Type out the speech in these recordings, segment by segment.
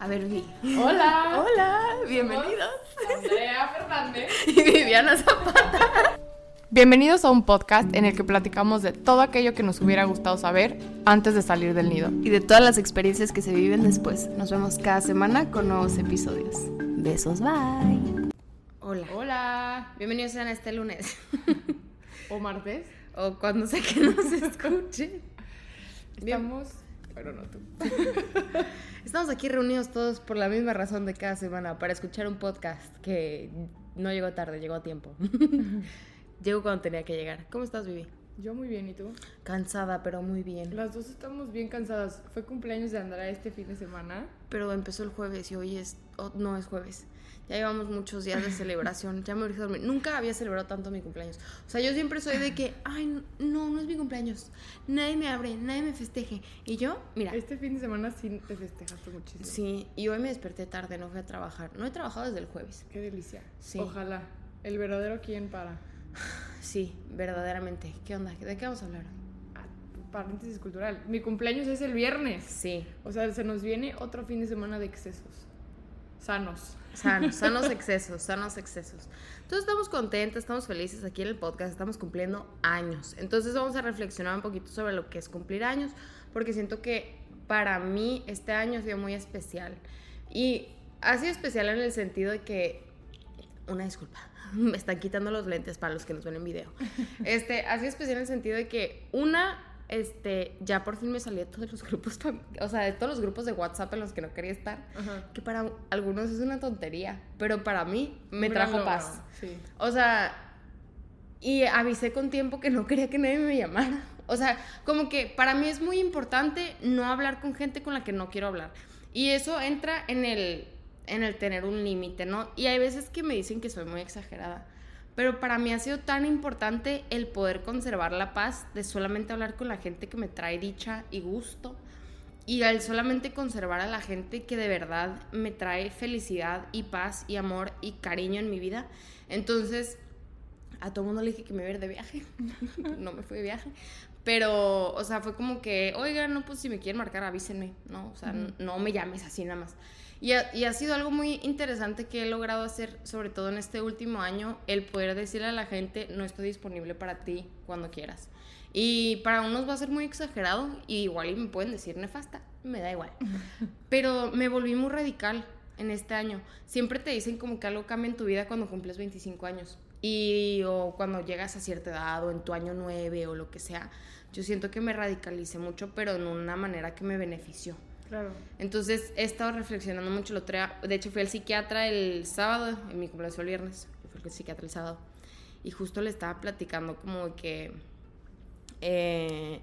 A ver, Vi. Hola. Hola, bienvenidos. Andrea Fernández. Y Viviana Zapata. Bienvenidos a un podcast en el que platicamos de todo aquello que nos hubiera gustado saber antes de salir del nido. Y de todas las experiencias que se viven después. Nos vemos cada semana con nuevos episodios. Besos, bye. Hola. Hola. Bienvenidos sean a este lunes. O martes. o cuando sea que nos escuchen. Bien. Estamos. Pero no tú. Estamos aquí reunidos todos por la misma razón de cada semana, para escuchar un podcast que no llegó tarde, llegó a tiempo. Llegó cuando tenía que llegar. ¿Cómo estás, Vivi? Yo muy bien, ¿y tú? Cansada, pero muy bien. Las dos estamos bien cansadas. Fue cumpleaños de Andrea este fin de semana. Pero empezó el jueves y hoy es... oh, no es jueves. Ya llevamos muchos días de celebración. Ya me urge dormir. Nunca había celebrado tanto mi cumpleaños. O sea, yo siempre soy de que, ay, no, no es mi cumpleaños. Nadie me abre, nadie me festeje. Y yo, mira, Este fin de semana sí te festejaste muchísimo. sí, y hoy me desperté tarde, no fui a trabajar. No he trabajado desde el jueves. Qué delicia. Sí. Ojalá. El verdadero quién para. Sí, verdaderamente. ¿Qué onda? ¿De qué vamos a hablar? Ah, paréntesis cultural. Mi cumpleaños es el viernes. Sí, O sea, se nos viene otro fin de semana de excesos. Sanos. sanos, sanos excesos, sanos excesos. Entonces estamos contentas, estamos felices aquí en el podcast, estamos cumpliendo años. Entonces vamos a reflexionar un poquito sobre lo que es cumplir años, porque siento que para mí este año ha sido muy especial. Y ha sido especial en el sentido de que, una disculpa, me están quitando los lentes para los que nos ven en video. Este, ha sido especial en el sentido de que, una, este, ya por fin me salí de todos los grupos, o sea, de todos los grupos de WhatsApp en los que no quería estar Ajá. que para algunos es una tontería, pero para mí me trajo paz. Sí. O sea, y avisé con tiempo que no quería que nadie me llamara. O sea, como que para mí es muy importante no hablar con gente con la que no quiero hablar. Y eso entra en el, en el tener un límite, ¿no? Y hay veces que me dicen que soy muy exagerada. Pero para mí ha sido tan importante el poder conservar la paz de solamente hablar con la gente que me trae dicha y gusto. Y al solamente conservar a la gente que de verdad me trae felicidad y paz y amor y cariño en mi vida. Entonces, a todo mundo le dije que me iba a ir de viaje. no me fui de viaje. Pero, o sea, fue como que, oigan, no, pues si me quieren marcar, avísenme, ¿no? O sea, no me llames así nada más. Y ha, y ha sido algo muy interesante que he logrado hacer, sobre todo en este último año, el poder decirle a la gente, no estoy disponible para ti cuando quieras. Y para unos va a ser muy exagerado, y igual y me pueden decir nefasta, me da igual. Pero me volví muy radical en este año. Siempre te dicen como que algo cambia en tu vida cuando cumples 25 años. Y o cuando llegas a cierta edad o en tu año 9 o lo que sea. Yo siento que me radicalicé mucho, pero en una manera que me benefició. Claro. Entonces he estado reflexionando mucho. Lo de hecho, fui al psiquiatra el sábado, en mi cumpleaños el viernes. Fui al psiquiatra el sábado. Y justo le estaba platicando como que eh,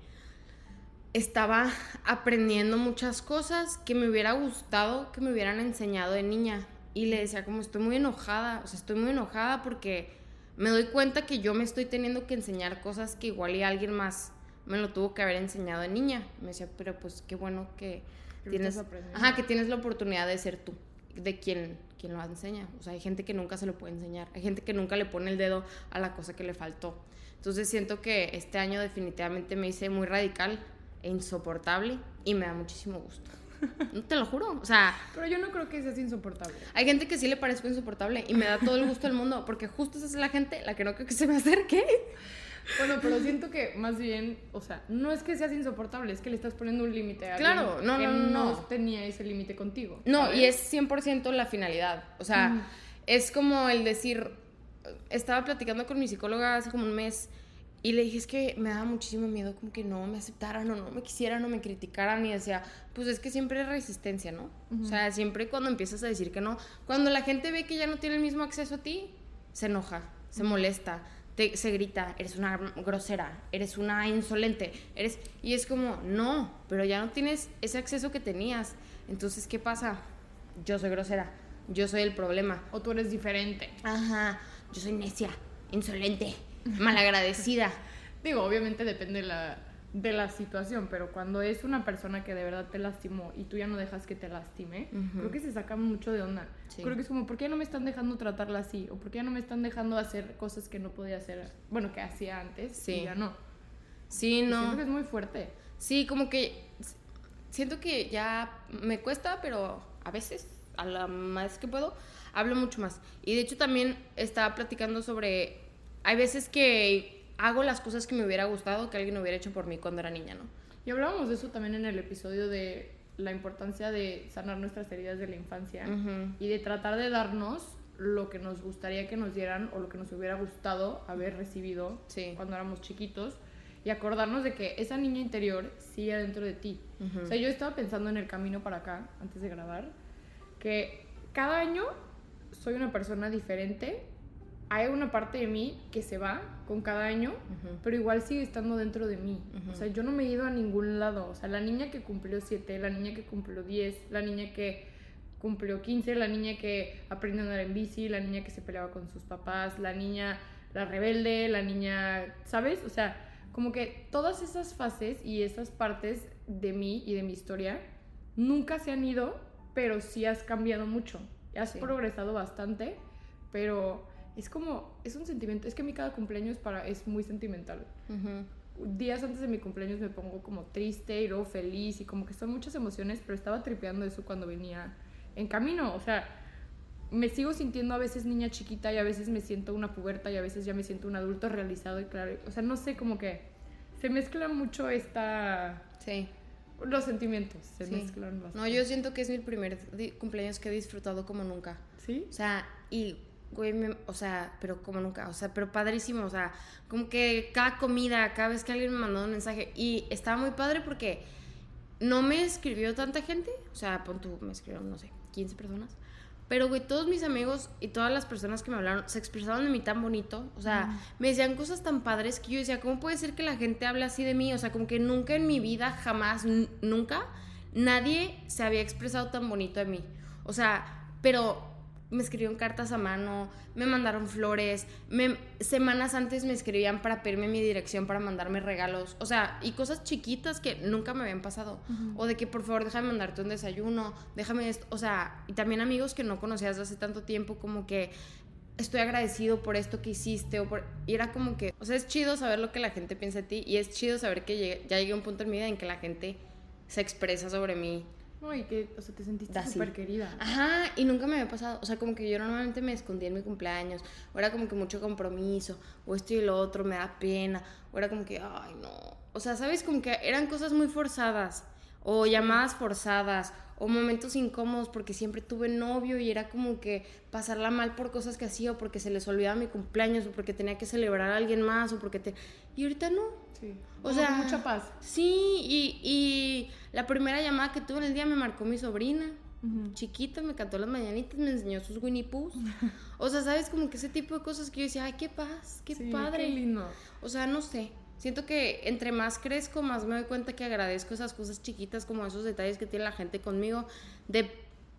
estaba aprendiendo muchas cosas que me hubiera gustado que me hubieran enseñado de niña. Y le decía como estoy muy enojada, o sea, estoy muy enojada porque me doy cuenta que yo me estoy teniendo que enseñar cosas que igual alguien más me lo tuvo que haber enseñado de niña. Me decía, pero pues qué bueno que Que tienes, ajá, que tienes la oportunidad de ser tú, de quien, quien lo enseña. O sea, hay gente que nunca se lo puede enseñar, hay gente que nunca le pone el dedo a la cosa que le faltó. Entonces siento que este año definitivamente me hice muy radical e insoportable y me da muchísimo gusto. No te lo juro. O sea, Pero yo no creo que seas insoportable. hay gente que sí le parezco insoportable y me da todo el gusto del mundo porque justo esa es la gente la que no creo que se me acerque. Bueno, pero siento que más bien, o sea, no es que seas insoportable, es que le estás poniendo un límite a alguien Claro, no, no, no, no. tenía ese límite contigo. No, ¿sabes? y es 100% la finalidad. O sea, es como el decir, estaba platicando con mi psicóloga hace como un mes y le dije, es que me daba muchísimo miedo como que no me aceptaran o no me quisieran o me criticaran y decía, pues es que siempre es resistencia, ¿no? O sea, siempre cuando empiezas a decir que no, cuando la gente ve que ya no tiene el mismo acceso a ti, se enoja, se molesta. Te- se grita, eres una grosera, eres una insolente, eres... Y es como, no, pero ya no tienes ese acceso que tenías. Entonces, ¿qué pasa? Yo soy grosera, yo soy el problema. O tú eres diferente. Ajá, yo soy necia, insolente, malagradecida. Digo, obviamente depende de la, de la situación, pero cuando es una persona que de verdad te lastimó y tú ya no dejas que te lastime, Ujú. creo que se saca mucho de onda. Sí. Creo que es como, ¿por qué no me están dejando tratarla así? ¿O por qué no me están dejando hacer cosas que no podía hacer, bueno, que hacía antes Sí. y ya no? Sí, no. Siento que es muy fuerte. Sí, como que siento que ya me cuesta, pero a veces, a la más que puedo, hablo mucho más. Y de hecho también estaba platicando sobre, hay veces que hago las cosas que me hubiera gustado que alguien hubiera hecho por mí cuando era niña, ¿no? Y hablábamos de eso también en el episodio de la importancia de sanar nuestras heridas de la infancia Ujú. y de tratar de darnos lo que nos gustaría que nos dieran o lo que nos hubiera gustado haber recibido Sí. cuando éramos chiquitos y acordarnos de que esa niña interior sigue dentro de ti. Ujú. O sea, yo estaba pensando en el camino para acá, antes de grabar, que cada año soy una persona diferente. Hay una parte de mí que se va con cada año, Ujú. pero igual sigue estando dentro de mí. Ujú. O sea, yo no me he ido a ningún lado. O sea, la niña que cumplió 7, la niña que cumplió 10, la niña que cumplió 15, la niña que aprendió a andar en bici, la niña que se peleaba con sus papás, la niña, la rebelde, la niña, ¿sabes? O sea, como que todas esas fases y esas partes de mí y de mi historia nunca se han ido, pero sí has cambiado mucho. Has Sí. progresado bastante, pero es como, es un sentimiento, es que a mí cada cumpleaños para, es muy sentimental. Días antes de mi cumpleaños me pongo como triste y luego feliz y como que son muchas emociones, pero estaba tripeando eso cuando venía en camino. O sea, me sigo sintiendo a veces niña chiquita y a veces me siento una puberta y a veces ya me siento un adulto realizado y claro. O sea, no sé, como que se mezcla mucho esta... Sí. Los sentimientos se Sí. mezclan bastante. No, yo siento que es mi primer cumpleaños que he disfrutado como nunca. ¿Sí? O sea, y, güey, me- o sea, pero como nunca, o sea, pero padrísimo, o sea, como que cada comida, cada vez que alguien me mandó un mensaje, y estaba muy padre porque no me escribió tanta gente, o sea, pon tú, me escribieron, no sé, 15 personas, pero, güey, todos mis amigos y todas las personas que me hablaron se expresaron de mí tan bonito, o sea, me decían cosas tan padres que yo decía, ¿cómo puede ser que la gente hable así de mí? O sea, como que nunca en mi vida, jamás, nunca, nadie se había expresado tan bonito de mí. O sea, pero me escribieron cartas a mano, me mandaron flores, me, semanas antes me escribían para pedirme mi dirección, para mandarme regalos, o sea, y cosas chiquitas que nunca me habían pasado. O de que por favor déjame mandarte un desayuno, déjame esto, o sea, y también amigos que no conocías hace tanto tiempo, como que estoy agradecido por esto que hiciste, o por... y era como que, o sea, es chido saber lo que la gente piensa de ti, y es chido saber que llegué- ya llegué a un punto en mi vida en que la gente se expresa sobre mí No, y que, o sea, te sentiste súper querida. Ajá, y nunca me había pasado. O sea, como que yo normalmente me escondía en mi cumpleaños, o era como que mucho compromiso, o esto y lo otro, me da pena, o era como que, ay, no. O sea, ¿sabes? Como que eran cosas muy forzadas, o llamadas forzadas, o momentos incómodos porque siempre tuve novio y era como que pasarla mal por cosas que hacía, o porque se les olvidaba mi cumpleaños, o porque tenía que celebrar a alguien más, o porque te. Y ahorita no. Sí. O sea, mucha paz. Sí, y, y la primera llamada que tuve en el día me marcó mi sobrina chiquita, me cantó las mañanitas, me enseñó sus Winnie Poohs. O sea, ¿sabes? Como que ese tipo de cosas que yo decía, ay, qué paz, qué Sí, padre. Qué lindo. O sea, no sé. Siento que entre más crezco, más me doy cuenta que agradezco esas cosas chiquitas, como esos detalles que tiene la gente conmigo, de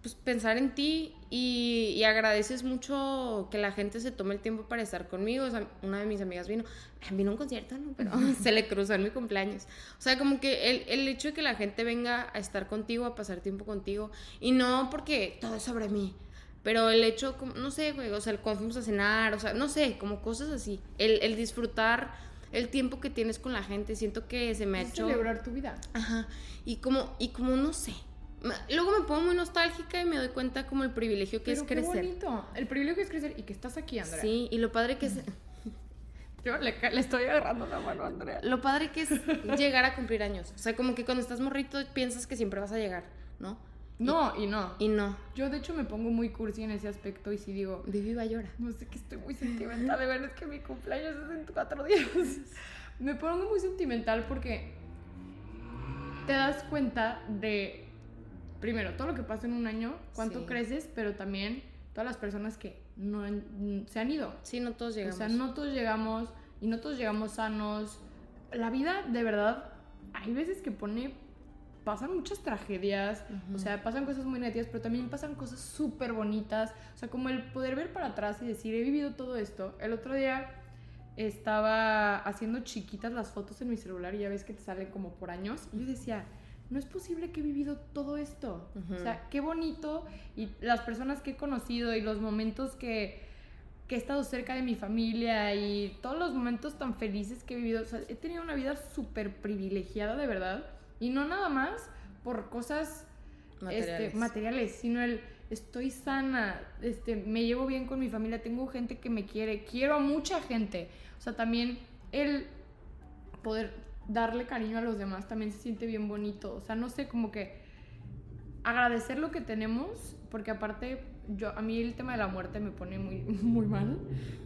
pues, pensar en ti y, y agradeces mucho que la gente se tome el tiempo para estar conmigo. O sea, una de mis amigas vino, vino a un concierto, ¿no? Pero se le cruzó en mi cumpleaños. O sea, como que el, el hecho de que la gente venga a estar contigo, a pasar tiempo contigo, y no porque todo es sobre mí. Pero el hecho, no sé, güey, o sea, el cuando fuimos a cenar, o sea, no sé, como cosas así. El, el disfrutar el tiempo que tienes con la gente, siento que se me ha hecho... celebrar tu vida. Ajá, y como, y como no sé. Luego me pongo muy nostálgica y me doy cuenta como el privilegio que Pero es qué crecer. bonito. El privilegio es crecer y que estás aquí, Andrea. Sí, y lo padre que es... Yo le, le estoy agarrando la mano a Andrea. Lo padre que es llegar a cumplir años. O sea, como que cuando estás morrito piensas que siempre vas a llegar, ¿no? No, y no. Y no. Yo de hecho me pongo muy cursi en ese aspecto y si digo, Vivi va a llorar. no sé que estoy muy sentimental, de verdad es que mi cumpleaños es en cuatro días. Me pongo muy sentimental porque te das cuenta de, primero, todo lo que pasa en un año, cuánto Sí. creces, pero también todas las personas que no han- se han ido. Sí, no todos llegamos. O sea, no todos llegamos y no todos llegamos sanos. La vida, de verdad, hay veces que pone, pasan muchas tragedias, o sea, pasan cosas muy negativas, pero también pasan cosas súper bonitas. O sea, como el poder ver para atrás y decir, he vivido todo esto. El otro día estaba haciendo chiquitas las fotos en mi celular y ya ves que te salen como por años. Y yo decía, no es posible que he vivido todo esto. O sea, qué bonito. Y las personas que he conocido y los momentos que, que he estado cerca de mi familia y todos los momentos tan felices que he vivido. O sea, he tenido una vida súper privilegiada, de verdad. Y no nada más por cosas Materiales. Este, materiales, sino el estoy sana, este, me llevo bien con mi familia, tengo gente que me quiere, quiero a mucha gente. O sea, también el poder darle cariño a los demás también se siente bien bonito. O sea, no sé, como que agradecer lo que tenemos, porque aparte yo a mí el tema de la muerte me pone muy muy mal,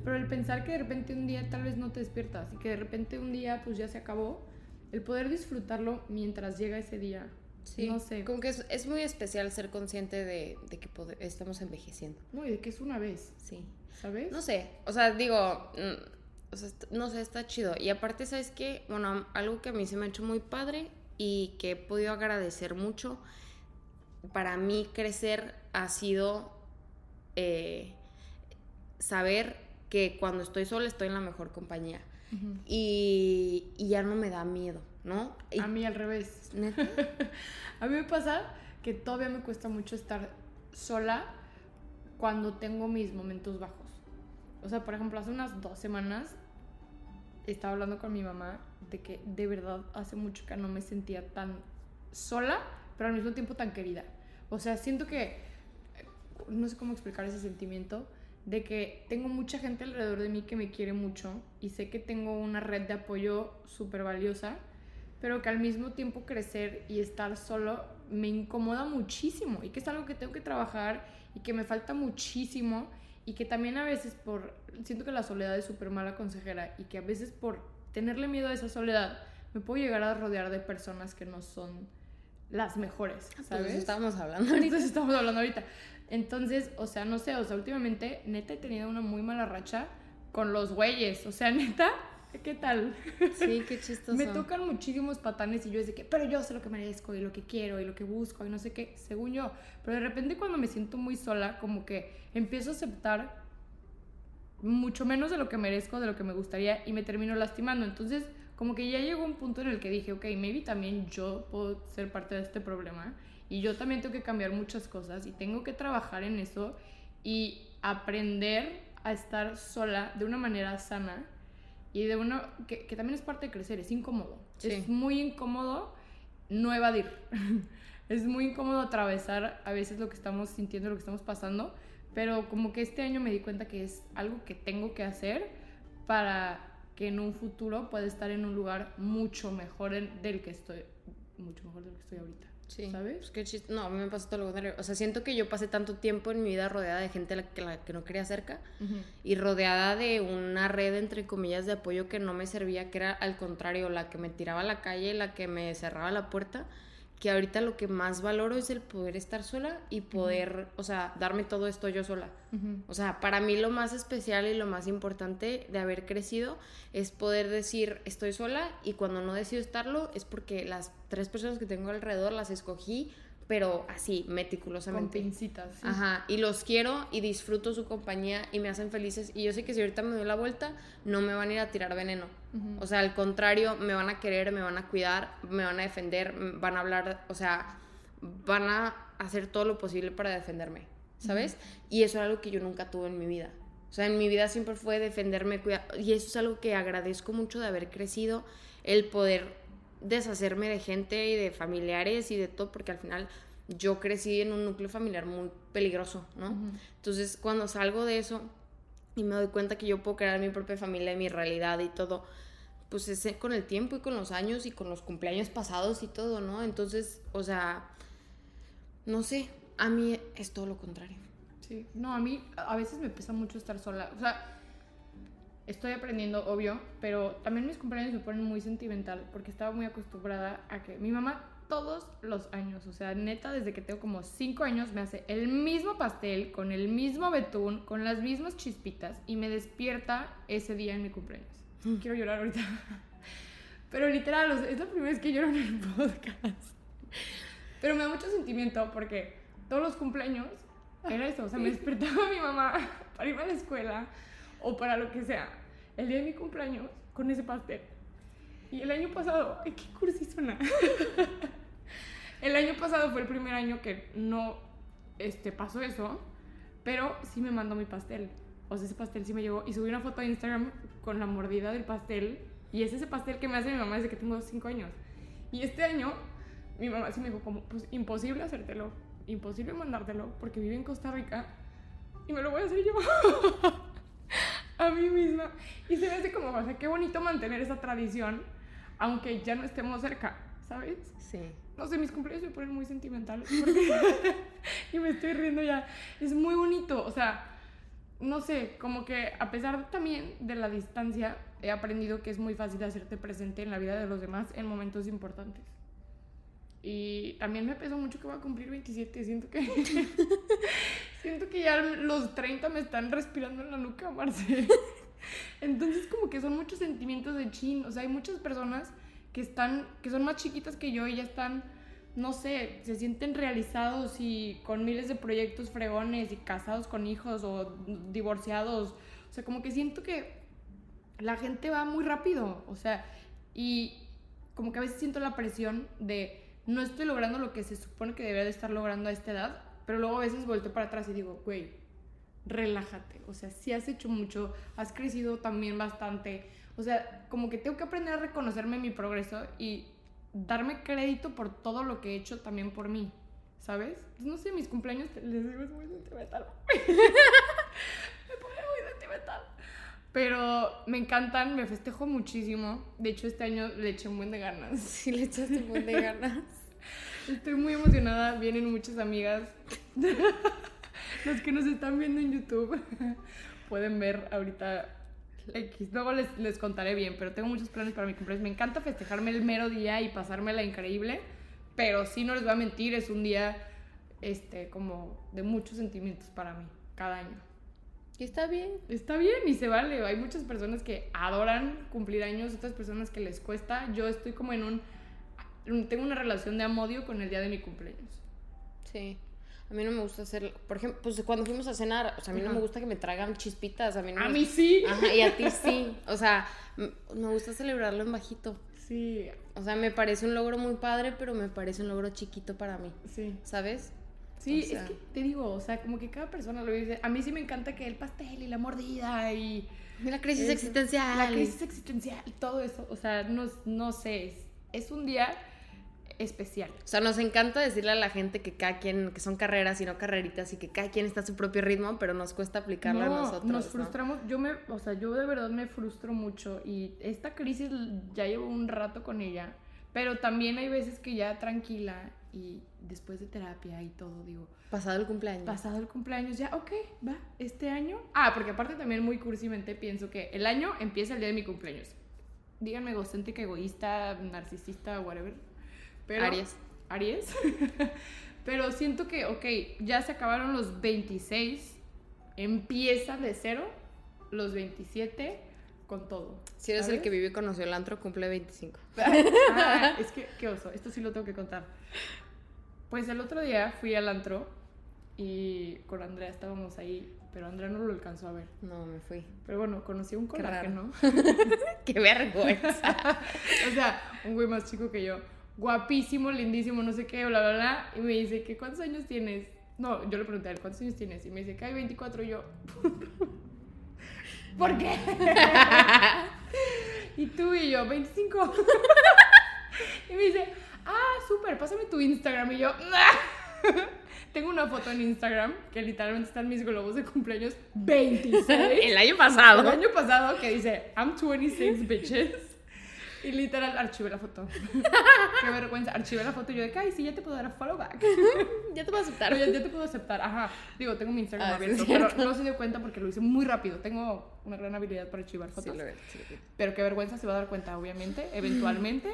pero el pensar que de repente un día tal vez no te despiertas y que de repente un día pues ya se acabó, el poder disfrutarlo mientras llega ese día. Sí, no sé. Como que es, es muy especial ser consciente de, de que estamos envejeciendo. No, y de que es una vez, Sí. ¿sabes? No sé, o sea, digo, mm, o sea, est- no sé, está chido. Y aparte, ¿sabes qué? Bueno, algo que a mí se me ha hecho muy padre y que he podido agradecer mucho, para mí crecer ha sido eh, saber que cuando estoy sola estoy en la mejor compañía. Ujú. Y, y ya no me da miedo, ¿no? Y, A mí al revés. neta, A mí me pasa que todavía me cuesta mucho estar sola cuando tengo mis momentos bajos. O sea, por ejemplo, hace unas dos semanas estaba hablando con mi mamá de que de verdad hace mucho que no me sentía tan sola, pero al mismo tiempo tan querida. O sea, siento que, eh, no sé cómo explicar ese sentimiento, de que tengo mucha gente alrededor de mí que me quiere mucho y sé que tengo una red de apoyo súper valiosa, pero que al mismo tiempo crecer y estar solo me incomoda muchísimo y que es algo que tengo que trabajar y que me falta muchísimo y que también a veces por, siento que la soledad es súper mala consejera y que a veces por tenerle miedo a esa soledad me puedo llegar a rodear de personas que no son las mejores, pues ¿sabes? estábamos hablando Ahorita ahorita. estamos hablando ahorita. Entonces, o sea, no sé, o sea, últimamente, neta, he tenido una muy mala racha con los güeyes. O sea, neta, ¿qué tal? Sí, qué chistoso. Me tocan muchísimos patanes y yo es de que, pero yo sé lo que merezco y lo que quiero y lo que busco y no sé qué, según yo. Pero de repente cuando me siento muy sola, como que empiezo a aceptar mucho menos de lo que merezco, de lo que me gustaría y me termino lastimando. Entonces, como que ya llegó un punto en el que dije, ok, maybe también yo puedo ser parte de este problema y yo también tengo que cambiar muchas cosas y tengo que trabajar en eso y aprender a estar sola de una manera sana y de una que, que también es parte de crecer, es incómodo. Sí. Es muy incómodo no evadir. es muy incómodo atravesar a veces lo que estamos sintiendo, lo que estamos pasando, pero como que este año me di cuenta que es algo que tengo que hacer para que en un futuro pueda estar en un lugar mucho mejor en- del que estoy, mucho mejor del que estoy ahorita. Sí. ¿Sabes? Pues qué chis- No, a mí me pasó todo lo contrario. O sea, siento que yo pasé tanto tiempo en mi vida rodeada de gente a la que, la que no quería cerca y rodeada de una red, entre comillas, de apoyo que no me servía, que era al contrario, la que me tiraba a la calle, la que me cerraba la puerta, que ahorita lo que más valoro es el poder estar sola y poder, o sea, darme todo esto yo sola. O sea, para mí lo más especial y lo más importante de haber crecido es poder decir estoy sola y cuando no decido estarlo es porque las tres personas que tengo alrededor las escogí, pero así, Con meticulosamente. pincitas. sí. Ajá, y los quiero y disfruto su compañía y me hacen felices y yo sé que si ahorita me doy la vuelta no me van a ir a tirar veneno. O sea, al contrario, me van a querer, me van a cuidar, me van a defender, van a hablar, o sea, van a hacer todo lo posible para defenderme, ¿sabes? Y eso es algo que yo nunca tuve en mi vida. O sea, en mi vida siempre fue defenderme, cuidar, y eso es algo que agradezco mucho de haber crecido, el poder deshacerme de gente y de familiares y de todo, porque al final yo crecí en un núcleo familiar muy peligroso, ¿no? Ujú. Entonces, cuando salgo de eso y me doy cuenta que yo puedo crear mi propia familia, mi realidad y todo, pues es con el tiempo y con los años y con los cumpleaños pasados y todo, ¿no? Entonces, o sea, no sé, a mí es todo lo contrario. Sí, no, a mí a veces me pesa mucho estar sola. O sea, estoy aprendiendo, obvio, pero también mis cumpleaños me ponen muy sentimental porque estaba muy acostumbrada a que mi mamá todos los años, o sea, neta, desde que tengo como 5 años, me hace el mismo pastel, con el mismo betún, con las mismas chispitas y me despierta ese día en mi cumpleaños. Quiero llorar ahorita. Pero literal, o sea, es la primera vez que lloro en el podcast. Pero me da mucho sentimiento porque todos los cumpleaños era eso. O sea, me despertaba mi mamá para ir a la escuela o para lo que sea. El día de mi cumpleaños con ese pastel. Y el año pasado, ay, qué cursi suena. el año pasado fue el primer año que no este, pasó eso, pero sí me mandó mi pastel. O sea, ese pastel sí me llegó. Y subí una foto a Instagram con la mordida del pastel. Y es ese pastel que me hace mi mamá desde que tengo 5 años. Y este año mi mamá sí me dijo como, pues imposible hacértelo, imposible mandártelo, porque vive en Costa Rica y me lo voy a hacer yo a mí misma. Y se me hace como, o sea, qué bonito mantener esa tradición, aunque ya no estemos cerca, ¿sabes? Sí. No sé, mis cumpleaños me ponen muy sentimental. porque- y me estoy riendo ya. Es muy bonito, o sea, no sé, como que a pesar también de la distancia, he aprendido que es muy fácil hacerte presente en la vida de los demás en momentos importantes. Y también me pesó mucho que voy a cumplir 27. Siento que. siento que ya los 30 me están respirando en la nuca, Marce. Entonces, como que son muchos sentimientos de chin. O sea, hay muchas personas que están. que son más chiquitas que yo y ya están. No sé, se sienten realizados y con miles de proyectos fregones y casados con hijos o divorciados. O sea, como que siento que la gente va muy rápido. O sea, y como que a veces siento la presión de no estoy logrando lo que se supone que debería de estar logrando a esta edad, pero luego a veces volteo para atrás y digo, güey, relájate. O sea, sí has hecho mucho, has crecido también bastante. O sea, como que tengo que aprender a reconocerme mi progreso y darme crédito por todo lo que he hecho también por mí, ¿sabes? No sé, mis cumpleaños, les digo, es muy sentimental. me pone muy sentimental. Pero me encantan, me festejo muchísimo. De hecho, este año le eché un buen de ganas. Sí, le echaste un buen de ganas. Estoy muy emocionada, vienen muchas amigas. Los que nos están viendo en YouTube pueden ver ahorita X. Luego les, les contaré bien, pero tengo muchos planes para mi cumpleaños. Me encanta festejarme el mero día y pasármela increíble, pero sí no les voy a mentir, es un día este, como de muchos sentimientos para mí, cada año. Y está bien. Está bien y se vale. Hay muchas personas que adoran cumplir años, otras personas que les cuesta. Yo estoy como en un... Tengo una relación de amodio con el día de mi cumpleaños. Sí. A mí no me gusta hacer, por ejemplo, pues cuando fuimos a cenar, o sea, a mí no me gusta que me traigan chispitas, a mí no A me- mí sí. Ajá, y a ti sí. O sea, me gusta celebrarlo en bajito. Sí, O sea, me parece un logro muy padre, pero me parece un logro chiquito para mí, sí. ¿sabes? Sí, O sea- es que te digo, o sea, como que cada persona lo dice. A mí sí me encanta que el pastel y la mordida y La crisis existencial. la crisis existencial, todo eso. O sea, no, no sé, es, es un día especial. O sea, nos encanta decirle a la gente que cada quien, que son carreras y no carreritas y que cada quien está a su propio ritmo, pero nos cuesta aplicarlo a No, nosotros. nos ¿no? frustramos. Yo me, o sea, yo de verdad me frustro mucho y esta crisis ya llevo un rato con ella, pero también hay veces que ya tranquila y después de terapia y todo digo, Pasado el cumpleaños. pasado el cumpleaños ya, ok, va, este año. Ah, porque aparte también muy cursimente pienso que el año empieza el día de mi cumpleaños. Díganme egocéntrica, egoísta, narcisista, whatever. Pero, Aries. Aries. Pero siento que, ok, ya se acabaron los 26, empieza de cero, los 27 con todo. Si eres el que vive y conoció el antro, cumple 25. Ah, es que, qué oso, esto sí lo tengo que contar. Pues el otro día fui al antro y con Andrea estábamos ahí, pero Andrea no lo alcanzó a ver. No, me fui. Pero bueno, conocí a un Qué coraje, raro. ¿no? Qué vergüenza. o sea, un güey más chico que yo. Guapísimo, lindísimo, no sé qué, bla, bla, bla. Y me dice, que ¿cuántos años tienes? No, yo le pregunté a él, ¿cuántos años tienes? Y me dice, que hay 24 y yo. ¿Por qué? y tú y yo, 25. y me dice, ah, súper, pásame tu Instagram. Y yo, tengo una foto en Instagram que literalmente están mis globos de cumpleaños 26. el año pasado. El año pasado que dice, I'm 26 bitches. Y literal, archivé la foto. Qué vergüenza. Archivé la foto y yo de, ay, sí, ya te puedo dar a follow back. Ya te a aceptar. Ya, ya te puedo aceptar. Ajá. Digo, tengo mi Instagram Ah, sí, abierto, pero no se dio cuenta porque lo hice muy rápido. Tengo una gran habilidad para archivar Sí, fotos. lo veo, sí, lo veo. Pero qué vergüenza se va a dar cuenta, obviamente, eventualmente.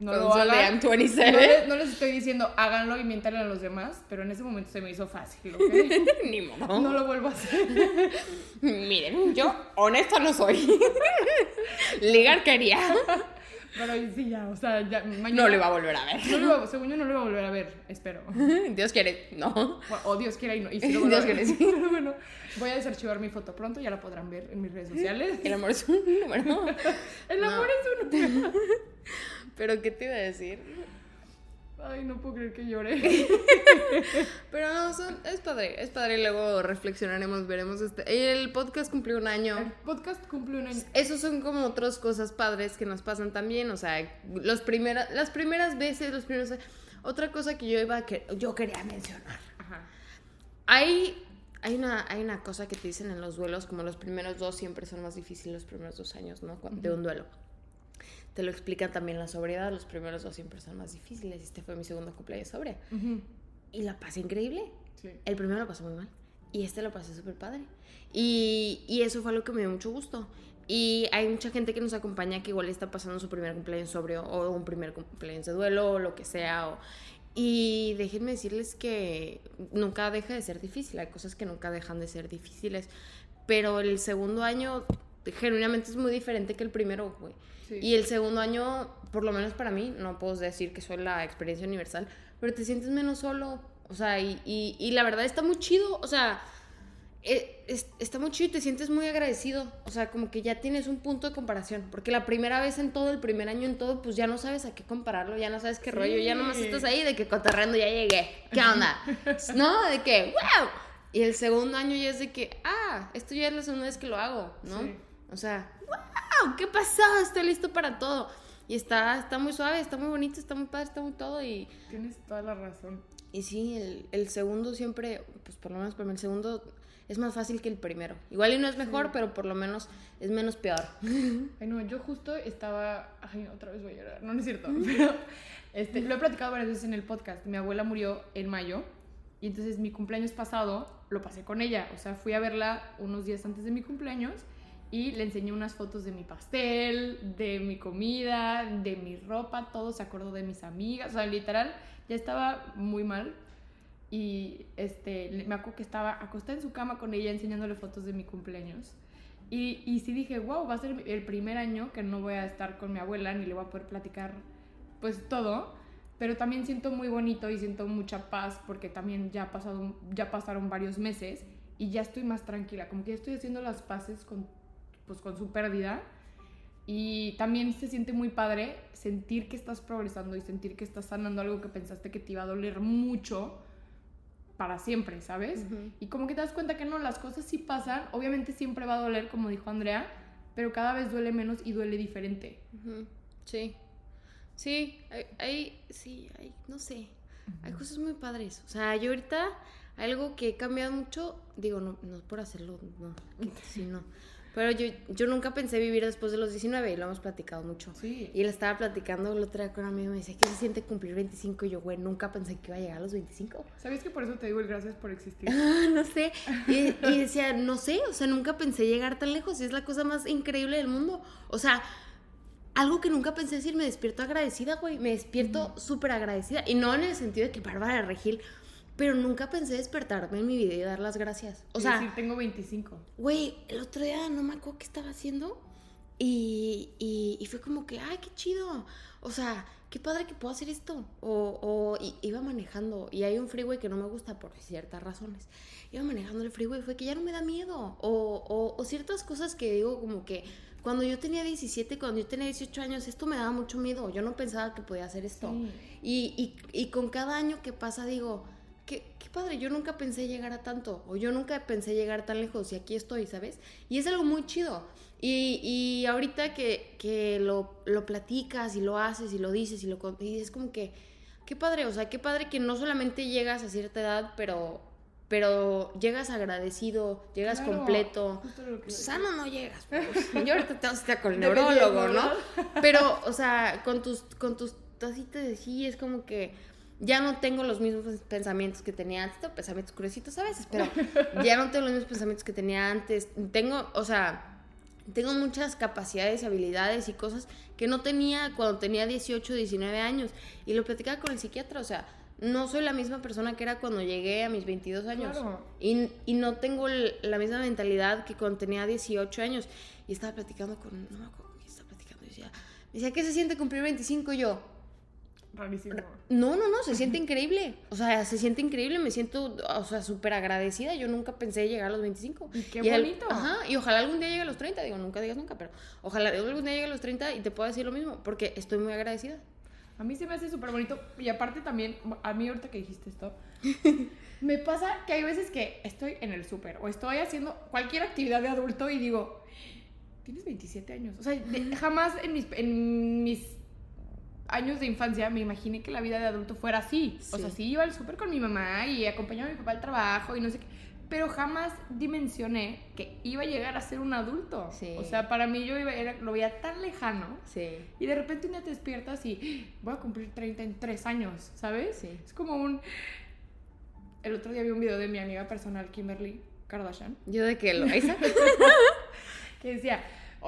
No lo hagan. I'm 27. No les, no les estoy diciendo háganlo y mientan a los demás, pero en ese momento se me hizo fácil. Ni modo. No lo vuelvo a hacer. Miren, yo honesta no soy. Ligar quería. Pero sí, ya, o sea, ya mañana. No lo iba a volver a ver. No lo iba- según yo no lo iba a volver a ver, espero. Dios quiere. No. O, o Dios quiera y no. Y sí lo Dios quiere, sí. Pero bueno, voy a desarchivar mi foto pronto, ya la podrán ver en mis redes sociales. El amor es un número. El amor No. es uno. Pero, ¿qué te iba a decir? Ay, no puedo creer que llore. Pero no, son, es padre, es padre. Y luego reflexionaremos, veremos. Este. El podcast cumplió un año. El podcast cumplió un año. Esos son como otras cosas padres que nos pasan también. O sea, los primera, las primeras veces, los primeros. Otra cosa que yo iba a que yo quería mencionar. Ajá. Hay, hay, una, hay una cosa que te dicen en los duelos, como los primeros dos siempre son más difíciles los primeros dos años, ¿no? De un duelo te lo explican también la sobriedad, los primeros dos siempre son más difíciles. Este fue mi segundo cumpleaños sobria. Y la pasé increíble. El primero lo pasó muy mal. Y este lo pasé súper padre. Y, y, eso fue algo que me dio mucho gusto. Y hay mucha gente que nos acompaña que igual está pasando su primer cumpleaños sobrio o un primer cumpleaños de duelo o lo que sea. O, y déjenme decirles que nunca deja de ser difícil. Hay cosas que nunca dejan de ser difíciles. Pero el segundo año genuinamente es muy diferente que el primero, güey. Y el segundo año, por lo menos para mí, no puedo decir que soy la experiencia universal, pero te sientes menos solo. O sea, y, y, la verdad está muy chido. O sea, eh, está muy chido y te sientes muy agradecido. O sea, como que ya tienes un punto de comparación. Porque la primera vez en todo, el primer año en todo, pues ya no sabes a qué compararlo, ya no sabes qué rollo, ya nomás estás ahí de que cotarrando ya llegué. ¿Qué onda? no, de que, wow. Y el segundo año ya es de que, ah, esto ya es la segunda vez que lo hago, ¿no? O sea, ¿qué pasó? Estoy listo para todo. Y está, está muy suave, está muy bonito, está muy padre, está muy todo y... Tienes toda la razón. Y sí, el, el segundo siempre, pues por lo menos para mí el segundo es más fácil que el primero. Igual y no es mejor, pero por lo menos es menos peor. Ay, no, yo justo estaba... Ay, otra vez voy a llorar. No, no es cierto. Pero este, lo he platicado varias veces en el podcast. Mi abuela murió en mayo y entonces mi cumpleaños pasado lo pasé con ella. O sea, fui a verla unos días antes de mi cumpleaños y le enseñé unas fotos de mi pastel, de mi comida, de mi ropa, todo se acordó de mis amigas, o sea, literal, ya estaba muy mal. Y este, me acuerdo que estaba acostada en su cama con ella enseñándole fotos de mi cumpleaños. Y, y sí dije, wow, va a ser el primer año que no voy a estar con mi abuela ni le voy a poder platicar pues todo. Pero también siento muy bonito y siento mucha paz porque también ya, pasado, ya pasaron varios meses y ya estoy más tranquila. Como que ya estoy haciendo las paces con pues con su pérdida. Y también se siente muy padre sentir que estás progresando y sentir que estás sanando algo que pensaste que te iba a doler mucho para siempre, ¿sabes? Y como que te das cuenta que no, las cosas sí pasan, obviamente siempre va a doler, como dijo Andrea, pero cada vez duele menos y duele diferente. Sí. Sí, hay, sí, hay, no sé, hay cosas muy padres. O sea, yo ahorita algo que he cambiado mucho, digo, no, no por hacerlo, no, sino pero yo, yo nunca pensé vivir después de los 19 y lo hemos platicado mucho. Sí. Y le estaba platicando el otro día con un amigo y me decía, ¿qué se siente cumplir 25? Y yo, güey, nunca pensé que iba a llegar a los 25. ¿Sabes que por eso te digo el gracias por existir? no sé. Y, y, decía, no sé, o sea, nunca pensé llegar tan lejos y es la cosa más increíble del mundo. O sea, algo que nunca pensé decir, me despierto agradecida, güey. Me despierto súper agradecida. Y no en el sentido de que Bárbara Regil pero nunca pensé despertarme en mi vida y dar las gracias. O sea, decir, tengo 25. Güey, el otro día no me acuerdo qué estaba haciendo. Y, y, fue como que, ay, qué chido. O sea, qué padre que puedo hacer esto. O, o iba manejando y hay un freeway que no me gusta por ciertas razones. Iba manejando el freeway y fue que ya no me da miedo. O, o, ciertas cosas que digo como que cuando yo tenía 17, cuando yo tenía 18 años, esto me daba mucho miedo. Yo no pensaba que podía hacer esto. Y, y, y con cada año que pasa digo, qué, padre, yo nunca pensé llegar a tanto, o yo nunca pensé llegar tan lejos y aquí estoy, ¿sabes? Y es algo muy chido. Y, y ahorita que, que lo, lo, platicas y lo haces y lo dices y lo y es como que, qué padre, o sea, qué padre que no solamente llegas a cierta edad, pero, pero llegas agradecido, llegas completo. Sano no llegas. Pues. yo ahorita tengo estar con el neurólogo, ¿no? Pero, o sea, con tus, con tus tacitas de sí es como que ya no tengo los mismos pensamientos que tenía antes, tengo pensamientos curiositos a veces, pero ya no tengo los mismos pensamientos que tenía antes. Tengo, o sea, tengo muchas capacidades, habilidades y cosas que no tenía cuando tenía 18, 19 años. Y lo platicaba con el psiquiatra, o sea, no soy la misma persona que era cuando llegué a mis 22 años. Y, y, no tengo la misma mentalidad que cuando tenía 18 años. Y estaba platicando con, no me acuerdo estaba platicando, decía, me decía, ¿qué se siente cumplir 25? Y yo, Rarísimo. No, no, no, se siente increíble. O sea, se siente increíble, me siento, o sea, súper agradecida. Yo nunca pensé llegar a los 25. Y qué bonito. ajá, y ojalá algún día llegue a los 30, digo, nunca digas nunca, pero ojalá algún día llegue a los 30 y te pueda decir lo mismo, porque estoy muy agradecida. A mí se me hace súper bonito. Y aparte también, a mí ahorita que dijiste esto, me pasa que hay veces que estoy en el súper o estoy haciendo cualquier actividad de adulto y digo, tienes 27 años. O sea, jamás en mis, en mis años de infancia me imaginé que la vida de adulto fuera así. O sea, sí iba al súper con mi mamá y acompañaba a mi papá al trabajo y no sé qué. Pero jamás dimensioné que iba a llegar a ser un adulto. O sea, para mí yo iba, era, lo veía tan lejano. Sí. Y de repente un día te despiertas y ¡Ah! voy a cumplir 33 años, ¿sabes? Sí. Es como un... El otro día vi un video de mi amiga personal, Kimberly Kardashian. ¿Yo de qué lo hice? que decía,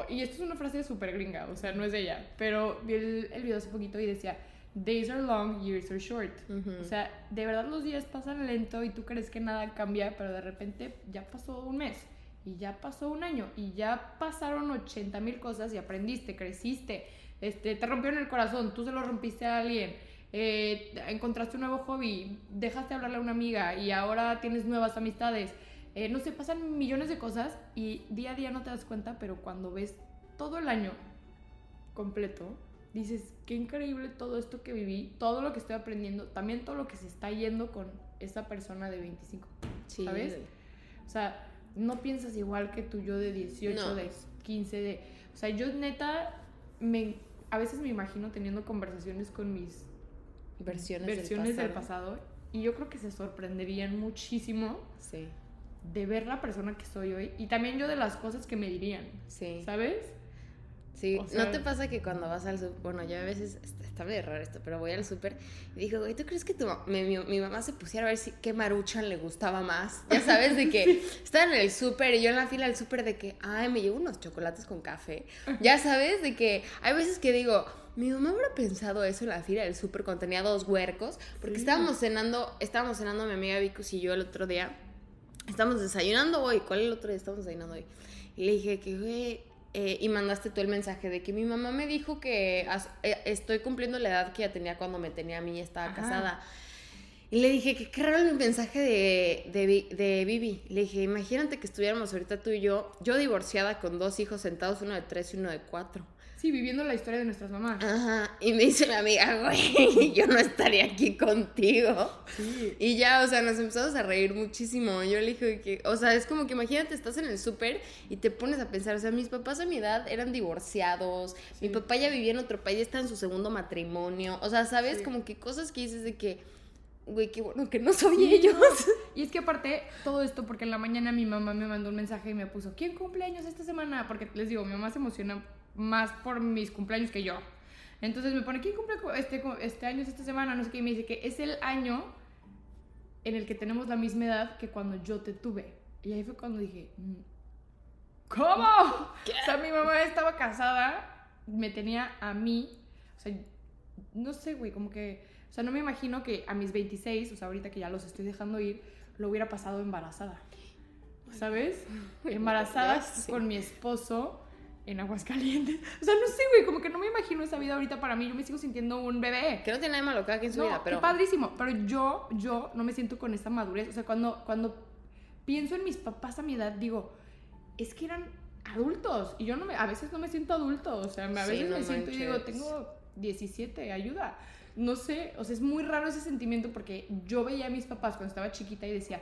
y esto es una frase súper gringa, o sea, no es de ella, pero vi el, el, video hace poquito y decía, days are long, years are short. O sea, de verdad los días pasan lento y tú crees que nada cambia, pero de repente ya pasó un mes y ya pasó un año y ya pasaron 80 mil cosas y aprendiste, creciste, este, te rompieron el corazón, tú se lo rompiste a alguien. Eh, encontraste un nuevo hobby, dejaste hablarle a una amiga y ahora tienes nuevas amistades eh, no sé, pasan millones de cosas y día a día no te das cuenta, pero cuando ves todo el año completo, dices, qué increíble todo esto que viví, todo lo que estoy aprendiendo, también todo lo que se está yendo con esa persona de 25, ¿sabes? O sea, no piensas igual que tú yo de 18, de 15, de... O sea, yo neta, me, a veces me imagino teniendo conversaciones con mis versiones, versiones del, pasado. del pasado y yo creo que se sorprenderían muchísimo. Sí de ver la persona que soy hoy y también yo de las cosas que me dirían. Sí. ¿Sabes? Sí, ¿no te pasa que cuando vas al súper, bueno, yo a veces, está medio raro esto, pero voy al súper y digo, güey, ¿tú crees que tu, mi, mi, mamá se pusiera a ver si, qué maruchan le gustaba más? Ya sabes, de que estaba en el súper y yo en la fila del súper de que, ay, me llevo unos chocolates con café. Ya sabes, de que hay veces que digo, mi mamá habrá pensado eso en la fila del súper cuando tenía dos huercos, porque estábamos cenando, estábamos cenando mi amiga Vicus y yo el otro día estamos desayunando hoy, ¿cuál es el otro día estamos desayunando hoy? Y le dije que, güey, eh, y mandaste tú el mensaje de que mi mamá me dijo que eh, estoy cumpliendo la edad que ya tenía cuando me tenía a mí y estaba casada. Y le dije que qué raro el mensaje de, de, de Vivi. Le dije, imagínate que estuviéramos ahorita tú y yo, yo divorciada con dos hijos sentados, uno de tres y uno de cuatro. Sí, viviendo la historia de nuestras mamás. Ajá. Y me dice la amiga, güey, yo no estaría aquí contigo. Sí. Y ya, o sea, nos empezamos a reír muchísimo. Yo le dije que, o sea, es como que imagínate, estás en el súper y te pones a pensar, o sea, mis papás a mi edad eran divorciados, mi papá ya vivía en otro país, está en su segundo matrimonio. O sea, ¿sabes? Como que cosas que dices de que güey, qué bueno que no soy ellos. Y es que aparte, todo esto, porque en la mañana mi mamá me mandó un mensaje y me puso, ¿quién cumpleaños esta semana? Porque les digo, mi mamá se emociona más por mis cumpleaños que yo. Entonces me pone, ¿quién cumple este, este año, esta semana? No sé qué, y me dice que es el año en el que tenemos la misma edad que cuando yo te tuve. Y ahí fue cuando dije, mm, ¿cómo? O sea, mi mamá estaba casada, me tenía a mí, o sea, no sé, güey, como que, o sea, no me imagino que a mis 26, o sea, ahorita que ya los estoy dejando ir, lo hubiera pasado embarazada. ¿Sabes? Embarazada con mi esposo en Aguascalientes. O sea, no sé, güey, como que no me imagino esa vida ahorita para mí. Yo me sigo sintiendo un bebé. Que no tiene nada de malo cada quien su vida, pero. padrísimo. Pero yo, yo no me siento con esa madurez. O sea, cuando, cuando pienso en mis papás a mi edad, digo, es que eran adultos. Y yo no me, a veces no me siento adulto. O sea, a veces me siento y digo, tengo 17, ayuda. No sé, o sea, es muy raro ese sentimiento porque yo veía a mis papás cuando estaba chiquita y decía,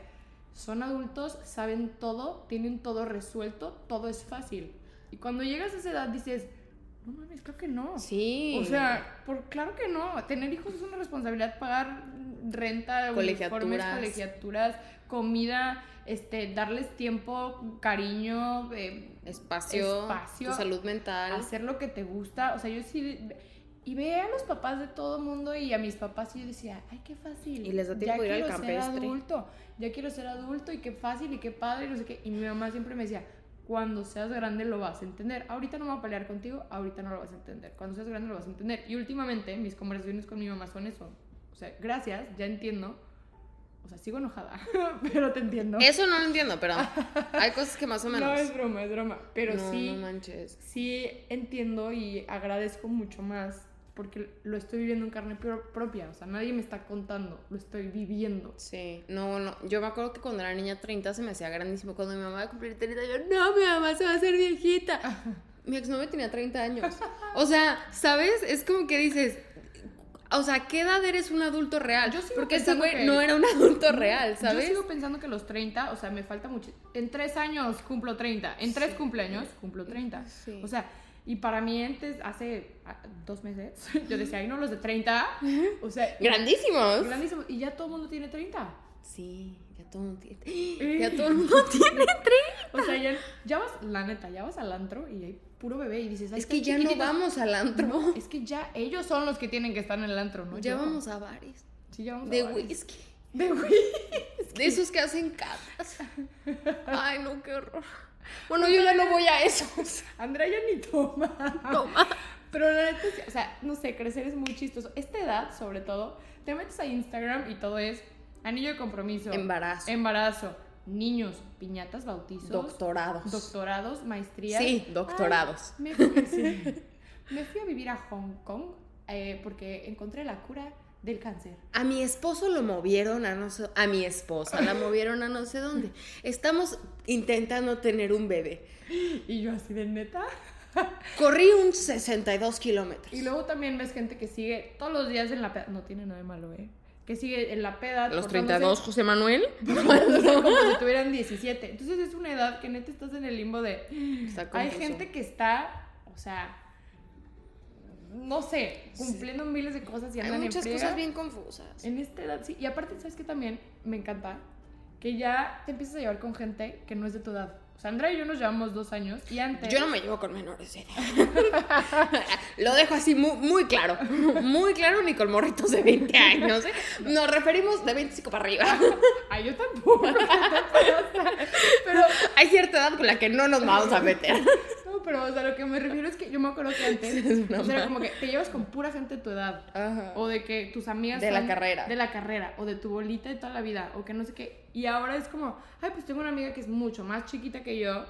son adultos, saben todo, tienen todo resuelto, todo es fácil. Y cuando llegas a esa edad dices, no mames, creo que no. Sí. O sea, por, claro que no. Tener hijos es una responsabilidad, pagar renta, colegiaturas, colegiaturas comida, este, darles tiempo, cariño, eh, espacio, espacio, salud mental. Hacer lo que te gusta. O sea, yo sí... Y ve a los papás de todo el mundo y a mis papás y yo decía, ay, qué fácil. Y les da tiempo ya ir al campestre. Ser adulto, ya quiero ser adulto y qué fácil y qué padre y no sé qué. Y mi mamá siempre me decía, cuando seas grande lo vas a entender. Ahorita no voy a pelear contigo, ahorita no lo vas a entender. Cuando seas grande lo vas a entender. Y últimamente mis conversaciones con mi mamá son eso. O sea, gracias, ya entiendo. O sea, sigo enojada, pero te entiendo. Eso no lo entiendo, pero hay cosas que más o menos. No, es broma, es broma. Pero sí. No manches. Sí entiendo y agradezco mucho más porque lo estoy viviendo en carne propia, o sea, nadie me está contando, lo estoy viviendo. Sí, no, no, yo me acuerdo que cuando era niña 30 se me hacía grandísimo, cuando mi mamá iba a cumplir 30, yo, no, mi mamá se va a hacer viejita. mi exnovio tenía 30 años. O sea, ¿sabes? Es como que dices, o sea, ¿a qué edad eres un adulto real? Yo sigo Porque ese güey no era un adulto real, ¿sabes? Yo sigo pensando que los 30, o sea, me falta mucho. En tres años cumplo 30. En tres cumpleaños cumplo 30. Sí. O sea, y para mí antes, hace ah, dos meses, yo decía, ay, no, los de 30. O sea, Grandísimos. grandísimos. Y ya todo el mundo tiene 30. Sí, ya todo el mundo tiene. Ya todo el mundo tiene O sea, ya, ya vas, la neta, ya vas al antro y hay puro bebé y dices, ay, Es que ya no vamos al antro. No, es que ya ellos son los que tienen que estar en el antro, ¿no? ya vamos a bares. Sí, ya vamos a De bares. whisky. De whisky. De esos que hacen catas. Ay, no, qué horror. Bueno, yo ya no voy a esos. Andrea ya ni toma. Toma. Pero la neta, o sea, no sé, crecer es muy chistoso. Esta edad, sobre todo, te metes a Instagram y todo es anillo de compromiso, Embarazo. embarazo, niños, piñatas, bautizos, Doctorados. doctorados, maestrías. Sí, doctorados. Ay, me, fui, sí. Me fui a vivir a Hong Kong eh, porque encontré la cura del cáncer. A mi esposo lo movieron a no sé, a mi esposa la movieron a no sé dónde. Estamos intentando tener un bebé. Y yo así de neta. Corrí un 62 kilómetros. Y luego también ves gente que sigue todos los días en la peda. No tiene nada de malo, ¿eh? Que sigue en la peda. Los forzándose- 32, José Manuel. como si tuvieran 17. Entonces es una edad que neta estás en el limbo de... Está Hay gente que está, o sea, no sé, cumpliendo miles de cosas y Hay andan muchas en friega. cosas bien confusas. En esta edad, sí. Y aparte, ¿sabes qué también me encanta? Que ya te empiezas a llevar con gente que no es de tu edad. Andrea y yo nos llevamos dos años y antes... Yo no me llevo con menores de edad. Lo dejo así muy, muy claro. Muy claro, ni con morritos de 20 años. ¿eh? Nos referimos de 25 para arriba. Ay, yo tampoco. pero, Hay cierta edad con la que no nos vamos a meter. Pero, o sea, lo que me refiero es que yo me acuerdo que antes... Es una o sea, era como que te llevas con pura gente de tu edad. Ajá. O de que tus amigas De la son carrera. De la carrera. O de tu bolita de toda la vida. O que no sé qué. Y ahora es como, ay, pues tengo una amiga que es mucho más chiquita que yo.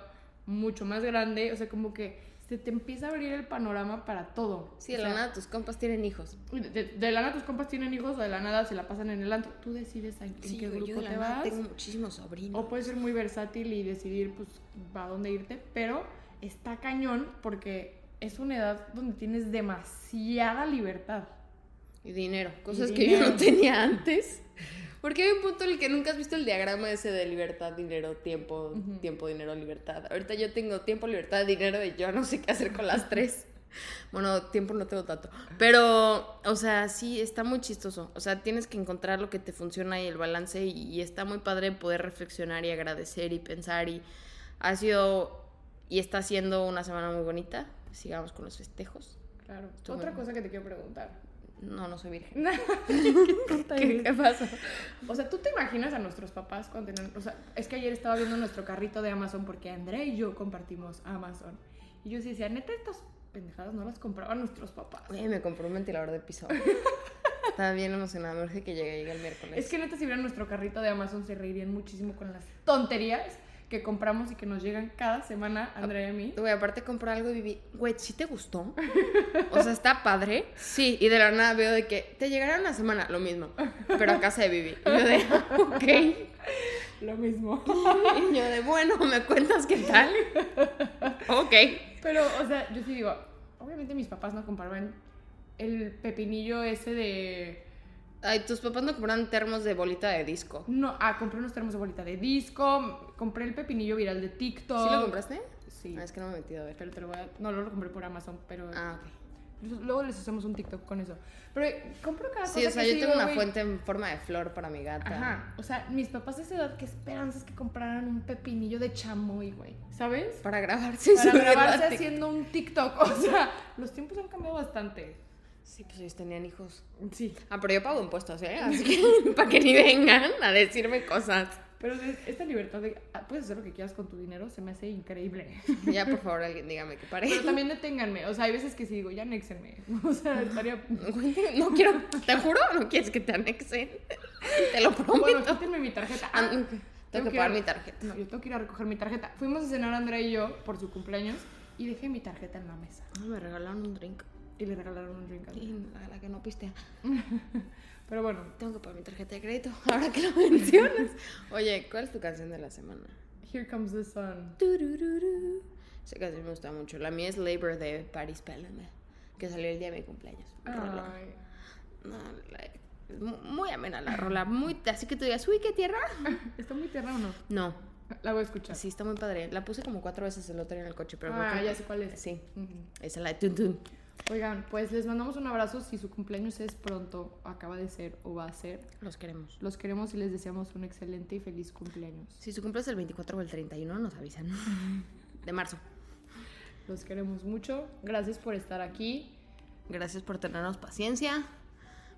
Mucho más grande. O sea, como que se te empieza a abrir el panorama para todo. Sí, de O la sea, nada tus compas tienen hijos. De, de- de la nada tus compas tienen hijos o de la nada se la pasan en el antro. Tú decides en, en Sí, qué güey, grupo yo de la te nada vas. tengo muchísimos sobrinos. O puedes ser muy versátil y decidir, pues, a dónde irte. Pero está cañón porque es una edad donde tienes demasiada libertad. Y dinero. Y Cosas que yo no tenía antes. Porque hay un punto en el que nunca has visto el diagrama ese de libertad, dinero, tiempo, tiempo, dinero, libertad. Ahorita yo tengo tiempo, libertad, dinero y yo no sé qué hacer con las tres. Bueno, tiempo no tengo tanto. Pero, o sea, sí, está muy chistoso. O sea, tienes que encontrar lo que te funciona y el balance. Y, y está muy padre poder reflexionar y agradecer y pensar. Y ha sido y está siendo una semana muy bonita. Sigamos con los festejos. Claro. Estuvo Otra muy- cosa que te quiero preguntar. No, no soy virgen. ¿Qué, ¿Qué, pasó? O sea, ¿tú te imaginas a nuestros papás cuando tenían... O sea, es que ayer estaba viendo nuestro carrito de Amazon porque Andrea y yo compartimos Amazon. Y yo sí decía, neta, estas pendejadas no las compraban nuestros papás. Oye, me compró un ventilador de piso. Estaba bien emocionada. Me urge que llegue, llegue el miércoles. Es que neta, si vieran nuestro carrito de Amazon, se reirían muchísimo con las tonterías que compramos y que nos llegan cada semana, Andrea y a mí. Güey, aparte compré algo y viví. Güey, ¿sí te gustó? O sea, ¿está padre? Sí. Y de la nada veo de que te llegará una semana, lo mismo. Pero a casa de Vivi. Y yo de, ok. Lo mismo. Y yo de, bueno, ¿me cuentas qué tal? Ok. Pero, o sea, yo sí digo, obviamente mis papás no compraban el pepinillo ese de... Ay, tus papás no compraron termos de bolita de disco. No, ah, compré unos termos de bolita de disco, compré el pepinillo viral de TikTok. ¿Sí lo compraste? Sí. Ah, es que no me he metido a ver. Pero te lo voy a... No, no lo compré por Amazon, pero... Ah, ok. Luego les hacemos un TikTok con eso. Pero eh, compro cada Sí, cosa o sea, que yo sí tengo digo, una fuente en forma de flor para mi gata. Ajá. O sea, mis papás de esa edad, qué esperanzas que compraran un pepinillo de chamoy, güey. ¿Sabes? Para grabarse Para grabarse haciendo un TikTok. O sea, los tiempos han cambiado bastante. Sí, pues ellos tenían hijos. Sí. Ah, pero yo pago impuestos, ¿eh? Así que para que ni vengan a decirme cosas. Pero es- esta libertad de ah, puedes hacer lo que quieras con tu dinero se me hace increíble. Ya, por favor, alguien dígame que pare. Pero también deténganme. O sea, hay veces que sí digo, ya anéxenme. O sea, estaría. No quiero, te juro, no quieres que te anexen. Te lo prometo. Bueno, quítenme mi tarjeta. Ah, Ah. Tengo que pagar mi tarjeta. No, yo tengo que ir a recoger mi tarjeta. Fuimos a cenar Andrea y yo por su cumpleaños y dejé mi tarjeta en la mesa. Me regalaron un drink. Y le regalaron un drink. a. Y la, la que no pistea. Pero bueno, Tengo que pagar mi tarjeta de crédito. Ahora que lo mencionas. Oye, ¿cuál es tu canción de la semana? Here Comes the Sun. Esa canción me gusta mucho. La mía es Labor de Paris Paloma, que salió el día de mi cumpleaños. Ay. No, mu- muy amena la rola. Muy, así que tú digas, uy, qué tierra. ¿Está muy tierna o no? No, La voy a escuchar. sí, está muy padre. La puse como cuatro veces el otro día en el coche, pero ah, ya sé cuál es. Sí, Ujú. esa es la de Tun Tun. Oigan, pues les mandamos un abrazo si su cumpleaños es pronto, acaba de ser o va a ser. Los queremos. Los queremos y les deseamos un excelente y feliz cumpleaños. Si su cumple es el 24 o el 31, nos avisan. De marzo. Los queremos mucho. Gracias por estar aquí. Gracias por tenernos paciencia.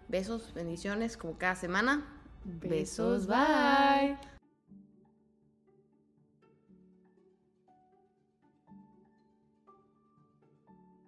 Besos, bendiciones, como cada semana. Besos, bye.